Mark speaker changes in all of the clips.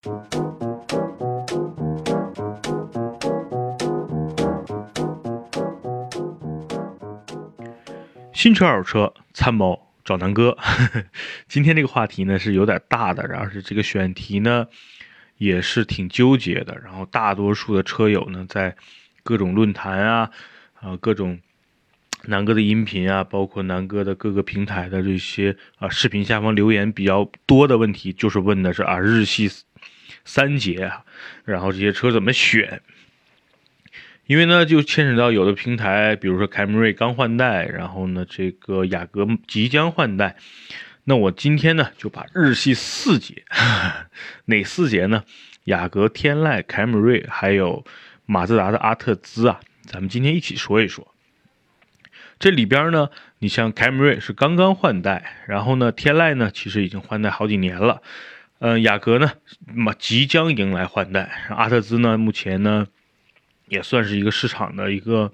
Speaker 1: 新车、二手车，参谋找南哥。今天这个话题呢是有点大的，然后是这个选题呢也是挺纠结的。然后大多数的车友呢在各种论坛啊啊各种南哥的音频啊，包括南哥的各个平台的这些啊视频下方留言比较多的问题，就是问的是啊日系三杰啊，然后这些车怎么选？因为呢，就牵扯到有的平台，比如说凯美瑞刚换代，然后呢，这个雅阁即将换代。那我今天呢，就把日系四节，哪四节呢？雅阁、天籁、凯美瑞，还有马自达的阿特兹啊，咱们今天一起说一说。这里边呢，你像凯美瑞是刚刚换代，然后呢，天籁呢，其实已经换代好几年了。嗯，雅阁呢，嘛即将迎来换代，阿特兹呢，目前呢。也算是一个市场的一个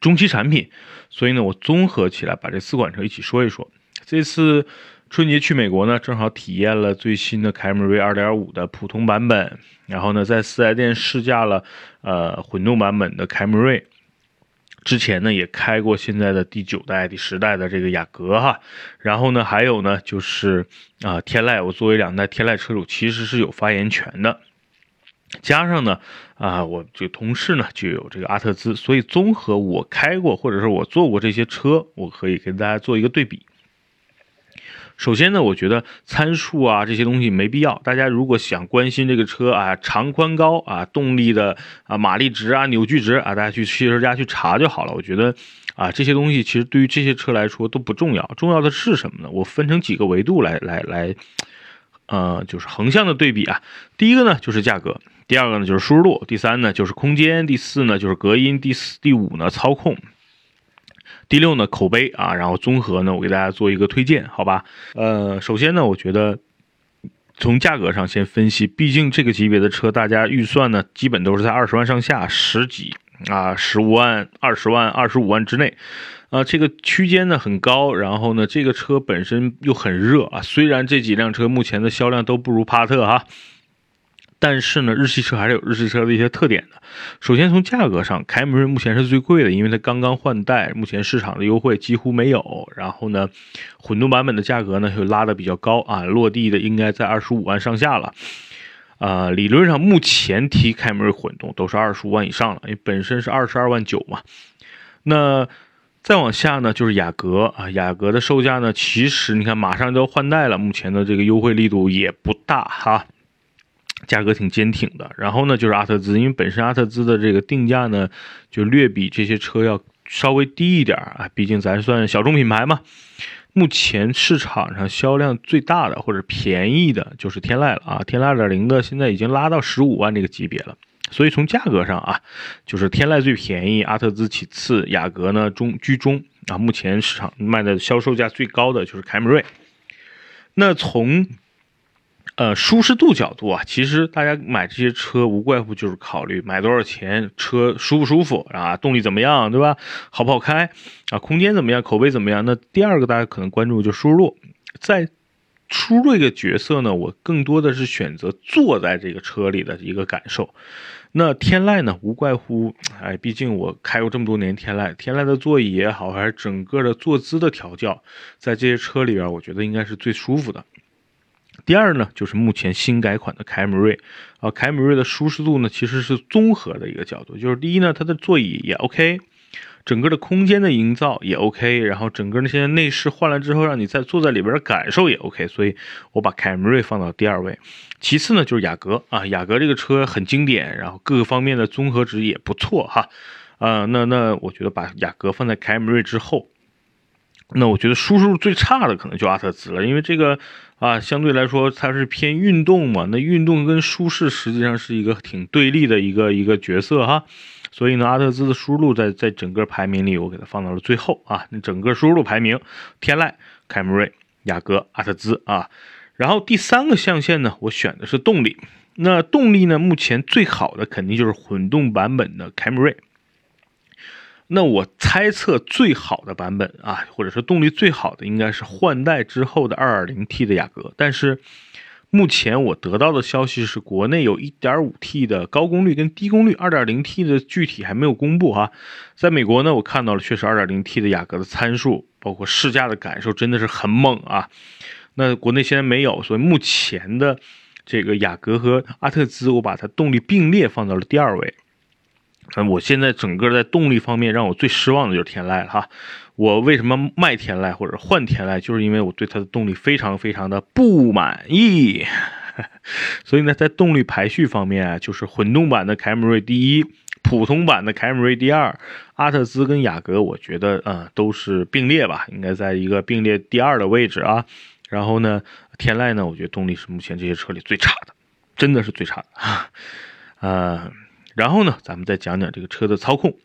Speaker 1: 中期产品，所以呢，我综合起来把这四款车一起说一说。这次春节去美国呢，正好体验了最新的凯美瑞2.5的普通版本，然后呢，在四 S 店试驾了呃混动版本的凯美瑞。之前呢，也开过现在的第九代、第十代的这个雅阁哈。然后呢，还有呢，就是啊天籁，我作为两代天籁车主，其实是有发言权的。加上呢，啊，我这同事呢就有这个阿特兹，所以综合我开过或者是我坐过这些车，我可以跟大家做一个对比。首先呢，我觉得参数啊这些东西没必要，大家如果想关心这个车啊长宽高啊动力的啊马力值啊扭矩值啊，大家去汽车家去查就好了。我觉得啊这些东西其实对于这些车来说都不重要，重要的是什么呢？我分成几个维度来来来，呃，就是横向的对比啊。第一个呢就是价格。第二个呢就是舒适度，第三呢就是空间，第四呢就是隔音，第四第五呢操控，第六呢口碑啊，然后综合呢我给大家做一个推荐，好吧？呃，首先呢我觉得从价格上先分析，毕竟这个级别的车大家预算呢基本都是在二十万上下，十几啊十五万、二十万、二十五万之内，啊这个区间呢很高，然后呢这个车本身又很热啊，虽然这几辆车目前的销量都不如帕特哈。但是呢，日系车还是有日系车的一些特点的。首先从价格上，凯美瑞目前是最贵的，因为它刚刚换代，目前市场的优惠几乎没有。然后呢，混动版本的价格呢又拉的比较高啊，落地的应该在二十五万上下了。啊，理论上目前提凯美瑞混动都是二十五万以上了，因为本身是二十二万九嘛。那再往下呢，就是雅阁啊，雅阁的售价呢，其实你看马上就要换代了，目前的这个优惠力度也不大哈。价格挺坚挺的，然后呢就是阿特兹，因为本身阿特兹的这个定价呢，就略比这些车要稍微低一点啊，毕竟咱算小众品牌嘛。目前市场上销量最大的或者便宜的就是天籁了啊，天籁二点零的现在已经拉到十五万这个级别了，所以从价格上啊，就是天籁最便宜，阿特兹其次，雅阁呢中居中啊。目前市场卖的销售价最高的就是凯美瑞。那从呃，舒适度角度啊，其实大家买这些车无外乎就是考虑买多少钱，车舒不舒服啊，动力怎么样，对吧？好不好开啊？空间怎么样？口碑怎么样？那第二个大家可能关注就舒适度，在舒适度这个角色呢，我更多的是选择坐在这个车里的一个感受。那天籁呢，无怪乎，哎，毕竟我开过这么多年天籁，天籁的座椅也好，还是整个的坐姿的调教，在这些车里边，我觉得应该是最舒服的。第二呢，就是目前新改款的凯美瑞，啊，凯美瑞的舒适度呢，其实是综合的一个角度，就是第一呢，它的座椅也 OK，整个的空间的营造也 OK，然后整个那些内饰换了之后，让你在坐在里边的感受也 OK，所以我把凯美瑞放到第二位。其次呢，就是雅阁啊，雅阁这个车很经典，然后各个方面的综合值也不错哈，啊，那那我觉得把雅阁放在凯美瑞之后。那我觉得舒适最差的可能就阿特兹了，因为这个啊，相对来说它是偏运动嘛，那运动跟舒适实际上是一个挺对立的一个一个角色哈，所以呢，阿特兹的输入在在整个排名里，我给它放到了最后啊。那整个输入排名，天籁、凯美瑞、雅阁、阿特兹啊，然后第三个象限呢，我选的是动力。那动力呢，目前最好的肯定就是混动版本的凯美瑞。那我猜测最好的版本啊，或者说动力最好的应该是换代之后的 2.0T 的雅阁。但是目前我得到的消息是，国内有 1.5T 的高功率跟低功率，2.0T 的具体还没有公布哈。在美国呢，我看到了确实 2.0T 的雅阁的参数，包括试驾的感受真的是很猛啊。那国内现在没有，所以目前的这个雅阁和阿特兹，我把它动力并列放到了第二位。嗯，我现在整个在动力方面让我最失望的就是天籁了哈。我为什么卖天籁或者换天籁，就是因为我对它的动力非常非常的不满意。所以呢，在动力排序方面啊，就是混动版的凯美瑞第一，普通版的凯美瑞第二，阿特兹跟雅阁，我觉得啊都是并列吧，应该在一个并列第二的位置啊。然后呢，天籁呢，我觉得动力是目前这些车里最差的，真的是最差的啊。呃，然后呢，咱们再讲讲这个车的操控。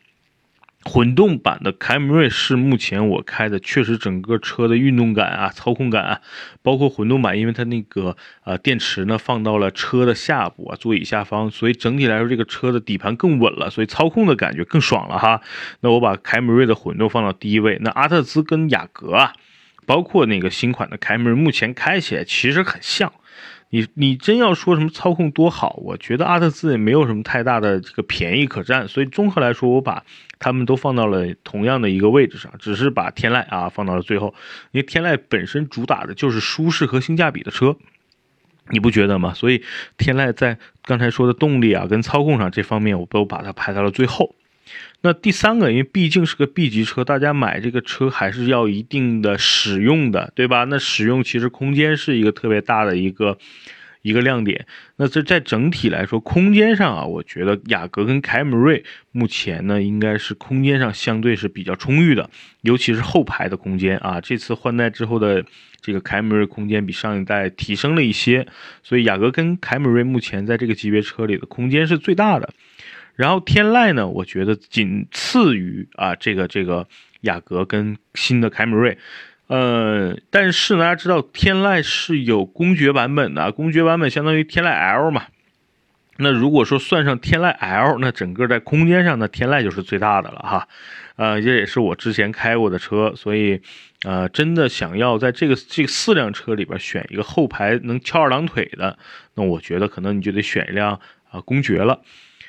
Speaker 1: 混动版的凯美瑞是目前我开的，确实整个车的运动感啊、操控感啊，包括混动版，因为它那个呃电池呢放到了车的下部啊，座椅下方，所以整体来说这个车的底盘更稳了，所以操控的感觉更爽了哈。那我把凯美瑞的混动放到第一位，那阿特兹跟雅阁啊，包括那个新款的凯美瑞，目前开起来其实很像。你你真要说什么操控多好，我觉得阿特兹也没有什么太大的这个便宜可占，所以综合来说，我把他们都放到了同样的一个位置上，只是把天籁啊放到了最后，因为天籁本身主打的就是舒适和性价比的车，你不觉得吗？所以天籁在刚才说的动力啊跟操控上这方面，我都把它排到了最后。那第三个，因为毕竟是个 B 级车，大家买这个车还是要一定的使用的，对吧？那使用其实空间是一个特别大的一个一个亮点。那这在整体来说，空间上啊，我觉得雅阁跟凯美瑞目前呢，应该是空间上相对是比较充裕的，尤其是后排的空间啊。这次换代之后的这个凯美瑞空间比上一代提升了一些，所以雅阁跟凯美瑞目前在这个级别车里的空间是最大的。然后天籁呢，我觉得仅次于啊这个这个雅阁跟新的凯美瑞，呃，但是大家知道天籁是有公爵版本的，公爵版本相当于天籁 L 嘛。那如果说算上天籁 L，那整个在空间上呢，天籁就是最大的了哈。呃，这也是我之前开过的车，所以呃，真的想要在这个这四辆车里边选一个后排能翘二郎腿的，那我觉得可能你就得选一辆啊公爵了。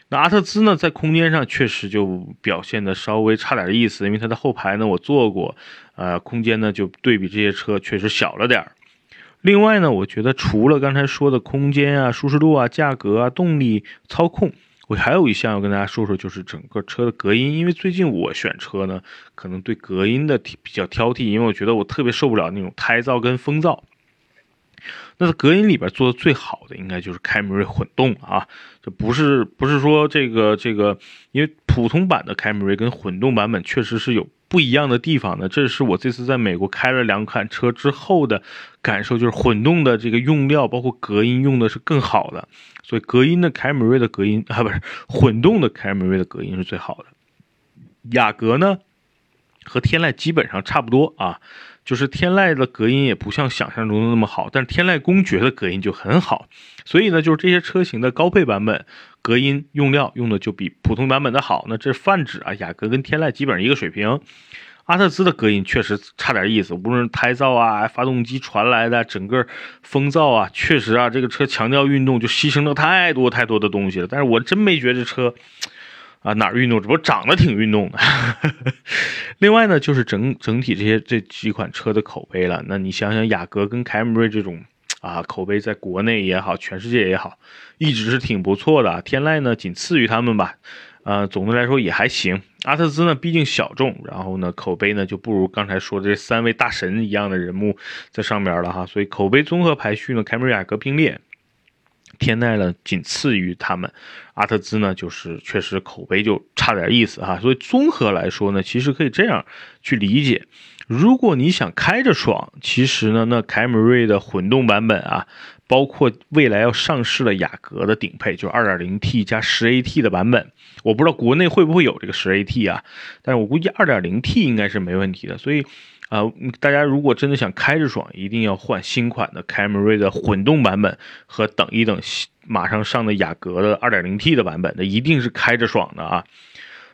Speaker 1: 那阿特兹呢，在空间上确实就表现的稍微差点意思，因为它的后排呢我坐过，呃，空间呢就对比这些车确实小了点儿。另外呢，我觉得除了刚才说的空间啊、舒适度啊、价格啊、动力、操控，我还有一项要跟大家说说，就是整个车的隔音。因为最近我选车呢，可能对隔音的比较挑剔，因为我觉得我特别受不了那种胎噪跟风噪。那隔音里边做的最好的应该就是凯美瑞混动啊，这不是不是说这个这个，因为普通版的凯美瑞跟混动版本确实是有不一样的地方的。这是我这次在美国开了两款车之后的感受，就是混动的这个用料包括隔音用的是更好的，所以隔音的凯美瑞的隔音啊不是混动的凯美瑞的隔音是最好的。雅阁呢和天籁基本上差不多啊。就是天籁的隔音也不像想象中的那么好，但是天籁公爵的隔音就很好，所以呢，就是这些车型的高配版本隔音用料用的就比普通版本的好。那这泛指啊，雅阁跟天籁基本上一个水平。阿特兹的隔音确实差点意思，无论是胎噪啊、发动机传来的整个风噪啊，确实啊，这个车强调运动就牺牲了太多太多的东西了。但是我真没觉得这车。啊，哪儿运动？只不过长得挺运动的。另外呢，就是整整体这些这几款车的口碑了。那你想想，雅阁跟凯美瑞这种啊，口碑在国内也好，全世界也好，一直是挺不错的。天籁呢，仅次于他们吧。呃，总的来说也还行。阿特兹呢，毕竟小众，然后呢，口碑呢就不如刚才说的这三位大神一样的人物在上边了哈。所以口碑综合排序呢，凯美瑞、雅阁并列。天籁呢，仅次于他们，阿特兹呢，就是确实口碑就差点意思哈。所以综合来说呢，其实可以这样去理解：如果你想开着爽，其实呢，那凯美瑞的混动版本啊，包括未来要上市的雅阁的顶配，就是 2.0T 加 10AT 的版本，我不知道国内会不会有这个 10AT 啊，但是我估计 2.0T 应该是没问题的，所以。啊，大家如果真的想开着爽，一定要换新款的凯美瑞的混动版本和等一等马上上的雅阁的 2.0T 的版本，那一定是开着爽的啊。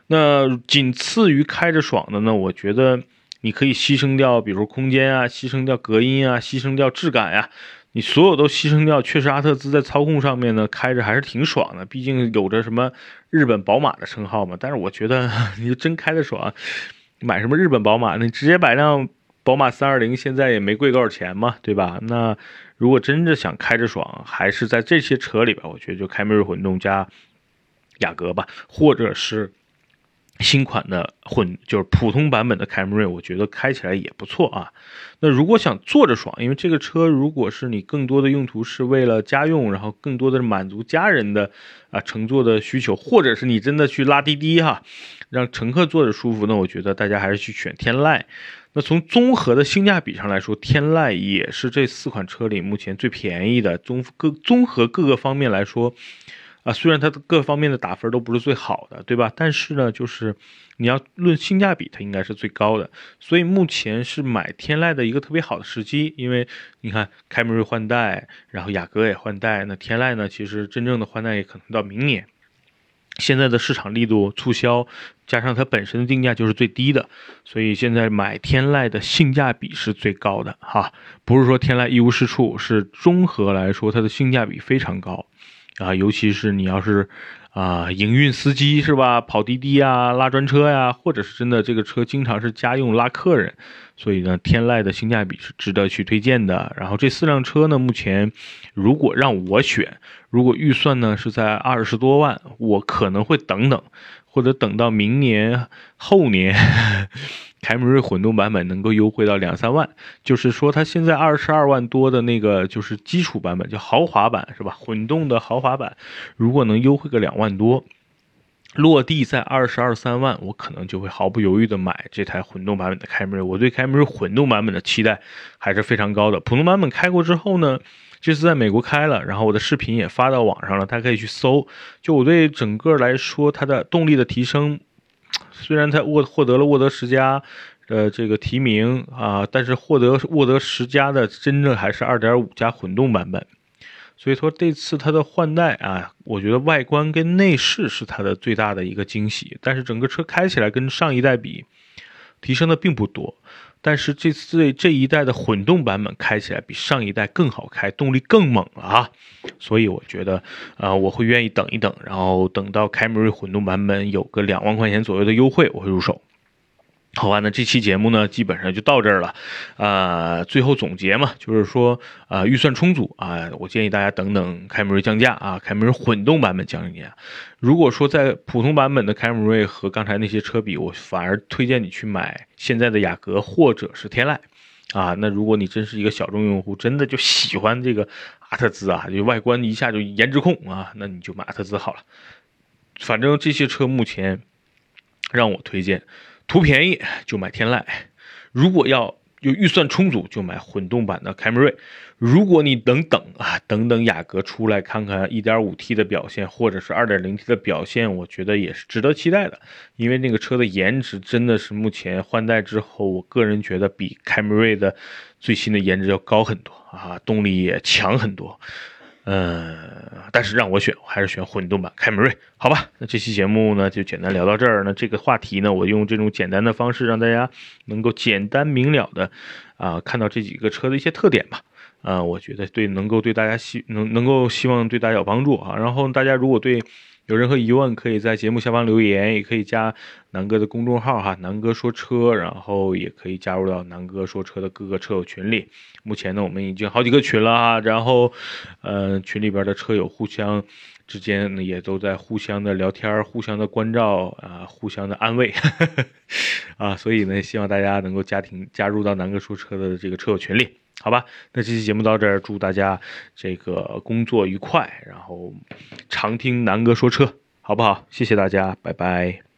Speaker 1: 那仅次于开着爽的呢，我觉得你可以牺牲掉，比如空间啊，牺牲掉隔音啊，牺牲掉质感呀。你所有都牺牲掉，确实阿特兹在操控上面呢开着还是挺爽的，毕竟有着什么日本宝马的称号嘛。但是我觉得 你真开的爽，买什么日本宝马？你直接买辆宝马三二零，现在也没贵多少钱嘛，对吧？那如果真的想开着爽，还是在这些车里边，我觉得就凯美瑞混动加雅阁吧，或者是。新款的混就是普通版本的凯美瑞，我觉得开起来也不错啊。那如果想坐着爽，因为这个车如果是你更多的用途是为了家用，然后更多的是满足家人的啊乘坐的需求，或者是你真的去拉滴滴哈，让乘客坐着舒服，那我觉得大家还是去选天籁。那从综合的性价比上来说，天籁也是这四款车里目前最便宜的。综各综合各个方面来说。啊，虽然它的各方面的打分都不是最好的，对吧？但是呢，就是你要论性价比，它应该是最高的。所以目前是买天籁的一个特别好的时机，因为你看凯美瑞换代，然后雅阁也换代，那天籁呢，其实真正的换代也可能到明年。现在的市场力度促销，加上它本身的定价就是最低的，所以现在买天籁的性价比是最高的哈。不是说天籁一无是处，是综合来说它的性价比非常高。啊，尤其是你要是啊营运司机是吧，跑滴滴啊、拉专车呀，或者是真的这个车经常是家用拉客人，所以呢，天籁的性价比是值得去推荐的。然后这四辆车呢，目前如果让我选，如果预算呢是在二十多万，我可能会等等。或者等到明年后年，凯美瑞混动版本能够优惠到两三万，就是说它现在二十二万多的那个就是基础版本，叫豪华版是吧？混动的豪华版，如果能优惠个两万多，落地在二十二三万，我可能就会毫不犹豫的买这台混动版本的凯美瑞。我对凯美瑞混动版本的期待还是非常高的。普通版本开过之后呢？这次在美国开了，然后我的视频也发到网上了，大家可以去搜。就我对整个来说，它的动力的提升，虽然它沃获得了沃德十佳呃这个提名啊，但是获得沃德十佳的真正还是二点五加混动版本。所以说这次它的换代啊，我觉得外观跟内饰是它的最大的一个惊喜，但是整个车开起来跟上一代比，提升的并不多。但是这次这一代的混动版本开起来比上一代更好开，动力更猛了啊！所以我觉得，呃，我会愿意等一等，然后等到凯美瑞混动版本有个两万块钱左右的优惠，我会入手。好吧，那这期节目呢，基本上就到这儿了，啊，最后总结嘛，就是说，啊，预算充足啊，我建议大家等等凯美瑞降价啊，凯美瑞混动版本降一点。如果说在普通版本的凯美瑞和刚才那些车比，我反而推荐你去买现在的雅阁或者是天籁，啊，那如果你真是一个小众用户，真的就喜欢这个阿特兹啊，就外观一下就颜值控啊，那你就买阿特兹好了。反正这些车目前让我推荐。图便宜就买天籁，如果要有预算充足就买混动版的凯美瑞。如果你等等啊，等等雅阁出来看看 1.5T 的表现，或者是 2.0T 的表现，我觉得也是值得期待的。因为那个车的颜值真的是目前换代之后，我个人觉得比凯美瑞的最新的颜值要高很多啊，动力也强很多。嗯，但是让我选，我还是选混动版凯美瑞，好吧？那这期节目呢，就简单聊到这儿。那这个话题呢，我用这种简单的方式，让大家能够简单明了的啊，看到这几个车的一些特点吧。啊，我觉得对，能够对大家希能能够希望对大家有帮助啊。然后大家如果对。有任何疑问，可以在节目下方留言，也可以加南哥的公众号哈，南哥说车，然后也可以加入到南哥说车的各个车友群里。目前呢，我们已经好几个群了哈，然后，呃，群里边的车友互相之间呢，也都在互相的聊天，互相的关照啊，互相的安慰，啊，所以呢，希望大家能够家庭加入到南哥说车的这个车友群里。好吧，那这期节目到这儿，祝大家这个工作愉快，然后常听南哥说车，好不好？谢谢大家，拜拜。